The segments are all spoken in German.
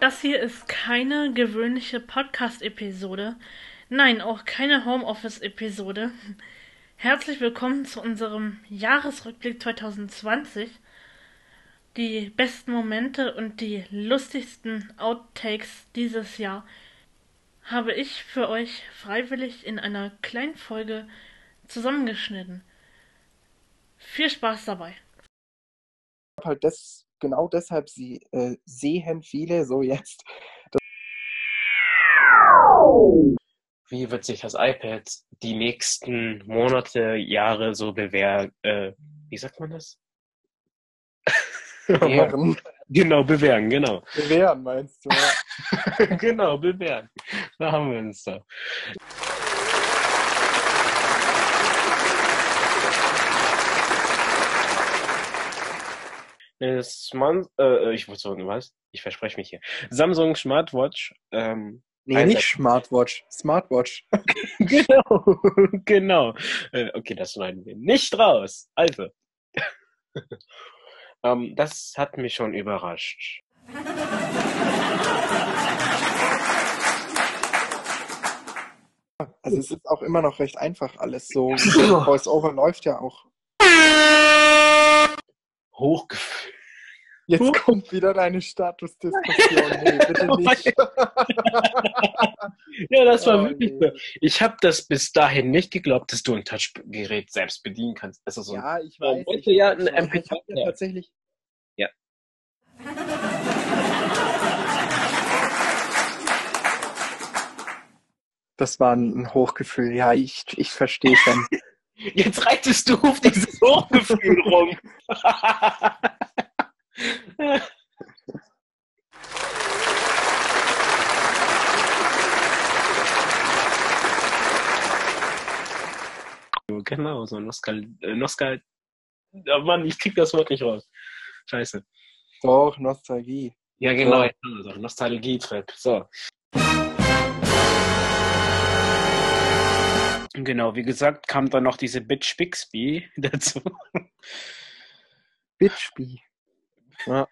Das hier ist keine gewöhnliche Podcast-Episode. Nein, auch keine Homeoffice-Episode. Herzlich willkommen zu unserem Jahresrückblick 2020. Die besten Momente und die lustigsten Outtakes dieses Jahr habe ich für euch freiwillig in einer kleinen Folge zusammengeschnitten. Viel Spaß dabei. Halt das, genau deshalb sie, äh, sehen viele so jetzt. Wie wird sich das iPad die nächsten Monate, Jahre so bewähren? Äh, wie sagt man das? Bewähren. genau, bewähren, genau. Bewähren meinst du? Genau, bewähren. Da haben wir uns da. Äh, Smart, äh, ich muss sagen, was? Ich verspreche mich hier. Samsung Smartwatch. Ähm, Nee, Einsatz- nicht Smartwatch, Smartwatch. genau, genau. Äh, okay, das schneiden wir nicht raus. Also. ähm, das hat mich schon überrascht. Also es ist auch immer noch recht einfach alles so. Voice-Over läuft ja auch. Hochgefühlt. Jetzt Huh. kommt wieder deine Statusdiskussion. Nee, bitte nicht. Ja, das war Oh, wirklich nee. so. Ich habe das bis dahin nicht geglaubt, dass du ein Touchgerät selbst bedienen kannst. Also so Ja, ich Oh, weiß. ich, ja ein ich hab MP3 ja tatsächlich. Ja. Das war ein Hochgefühl. Ja, ich, ich verstehe schon. Jetzt reitest du auf dieses Hochgefühl rum. genau, so Nostal... Äh, Nostal... Oh Mann, ich krieg das Wort nicht raus. Scheiße. Doch, Nostalgie. Ja, genau, Ja. Also Nostalgie-Trip. So. Genau, wie gesagt, kam dann noch diese Bitch Bixby dazu. Bitsby. Ja.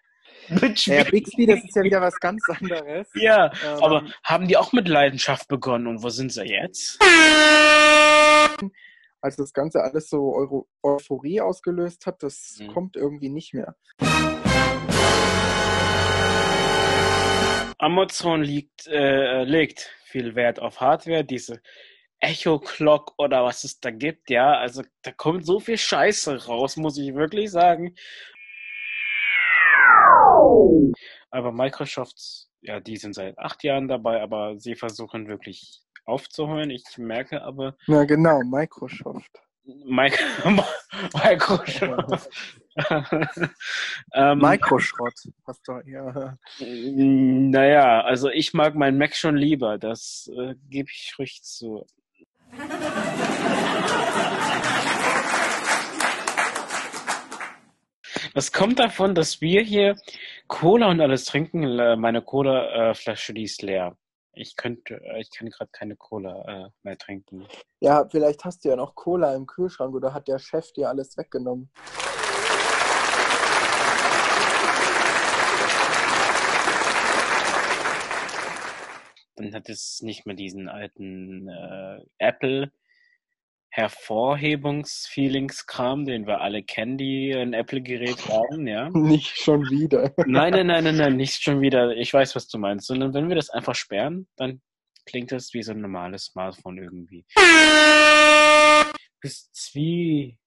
Bitch Ja, Bixby, das ist ja wieder was ganz anderes. Ja, Ähm, aber haben die auch mit Leidenschaft begonnen und wo sind sie jetzt? als das Ganze alles so Euro Euphorie ausgelöst hat, das Mhm. kommt irgendwie nicht mehr. Amazon liegt, äh, legt viel Wert auf Hardware, diese Echo Clock oder was es da gibt, ja. Also da kommt so viel Scheiße raus, muss ich wirklich sagen. Aber Microsoft, ja, die sind seit acht Jahren dabei, aber sie versuchen wirklich aufzuholen. Ich merke aber, Ja, genau, Microsoft. Mic Microsoft. ähm, Microschrott. Hast du, ja. Naja, also ich mag meinen Mac schon lieber, das äh, gebe ich ruhig zu. Was kommt davon, dass wir hier Cola und alles trinken? Äh, Meine Cola-Flasche, die ist leer. Ich könnte, äh, ich kann gerade keine Cola äh, mehr trinken. ja, vielleicht hast du ja noch Cola im Kühlschrank oder hat der Chef dir alles weggenommen. Dann hat es nicht mehr diesen alten äh, Apple Hervorhebungsfeelings-Kram, den wir alle kennen, die ein Apple-Gerät haben, ja. Nicht schon wieder. Nein, nein, nein, nein, nein, nicht schon wieder. Ich weiß, was du meinst. Sondern wenn wir das einfach sperren, dann klingt das wie so ein normales Smartphone irgendwie. Bis Zwie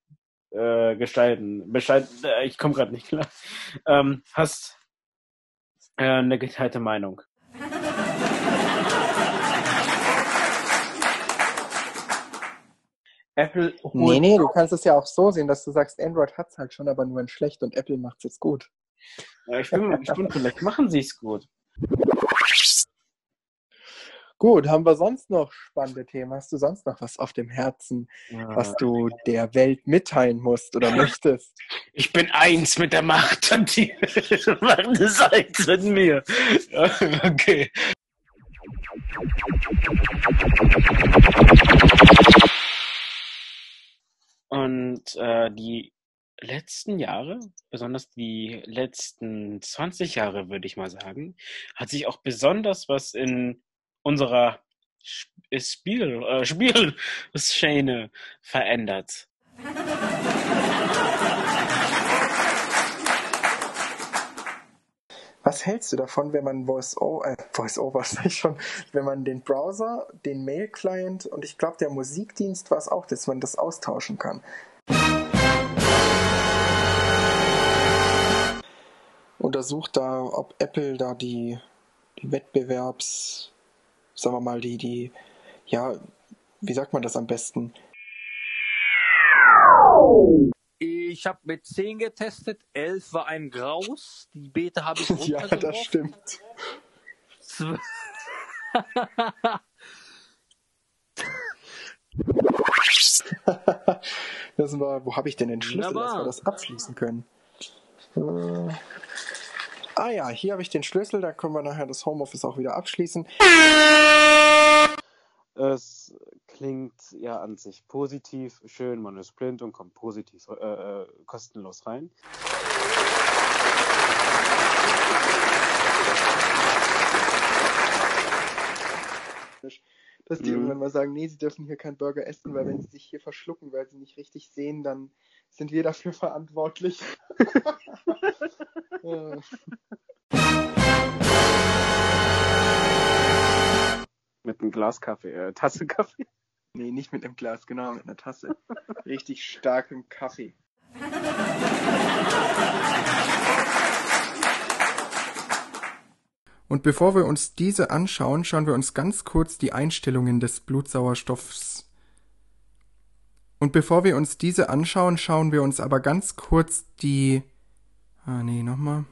äh, gestalten. Bescheid, äh, ich komme gerade nicht klar. Ähm, hast äh, eine geteilte Meinung. Apple Nee, nee, du kannst es ja auch so sehen, dass du sagst, Android hat es halt schon, aber nur in schlecht und Apple macht es jetzt gut. Ja, ich bin mal gespannt, vielleicht machen sie es gut. Gut, haben wir sonst noch spannende Themen? Hast du sonst noch was auf dem Herzen, was du der Welt mitteilen musst oder möchtest? Ich bin eins mit der Macht und die Macht ist eins mit mir. Ja, Okay. Und äh, die letzten Jahre, besonders die letzten 20 Jahre, würde ich mal sagen, hat sich auch besonders was in unserer Spiel, äh, Spielszene verändert. Was hältst du davon, wenn man Voice-Over, äh, Voice-Over sag ich schon, wenn man den Browser, den Mail-Client und ich glaube der Musikdienst war es auch, dass man das austauschen kann? Untersucht da, ob Apple da die, die Wettbewerbs, sagen wir mal, die, die, ja, wie sagt man das am besten? Ich habe mit 10 getestet, 11 war ein Graus, die Beta habe ich Ja, das stimmt. das war, wo habe ich denn den Schlüssel, dass wir das abschließen können? Äh, ah ja, hier habe ich den Schlüssel, da können wir nachher das Homeoffice auch wieder abschließen. Es klingt ja an sich positiv, schön, man ist blind und kommt positiv äh, äh kostenlos rein. Dass die mhm. irgendwann mal sagen, nee, sie dürfen hier keinen Burger essen, weil wenn sie sich hier verschlucken, weil sie nicht richtig sehen, dann sind wir dafür verantwortlich. ja. Mit einem Glas Kaffee, äh, Tasse Kaffee. Nee, nicht mit einem Glas, genau, mit einer Tasse. Richtig starkem Kaffee. Und bevor wir uns diese anschauen, schauen wir uns ganz kurz die Einstellungen des Blutsauerstoffs. Und bevor wir uns diese anschauen, schauen wir uns aber ganz kurz die. Ah, nee, nochmal.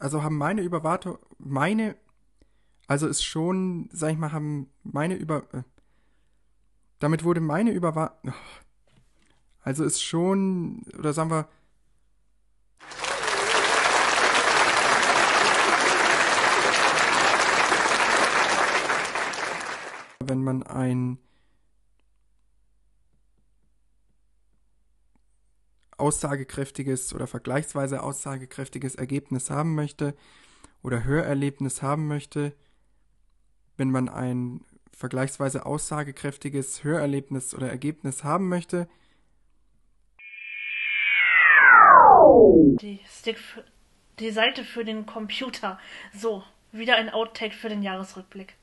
Also haben meine Überwartung, meine, also ist schon, sag ich mal, haben meine Über, äh, damit wurde meine Überwartung, also ist schon, oder sagen wir, wenn man ein aussagekräftiges oder vergleichsweise aussagekräftiges Ergebnis haben möchte oder Hörerlebnis haben möchte, wenn man ein vergleichsweise aussagekräftiges Hörerlebnis oder Ergebnis haben möchte. Die, Stick die Seite für den Computer. So, wieder ein Outtake für den Jahresrückblick.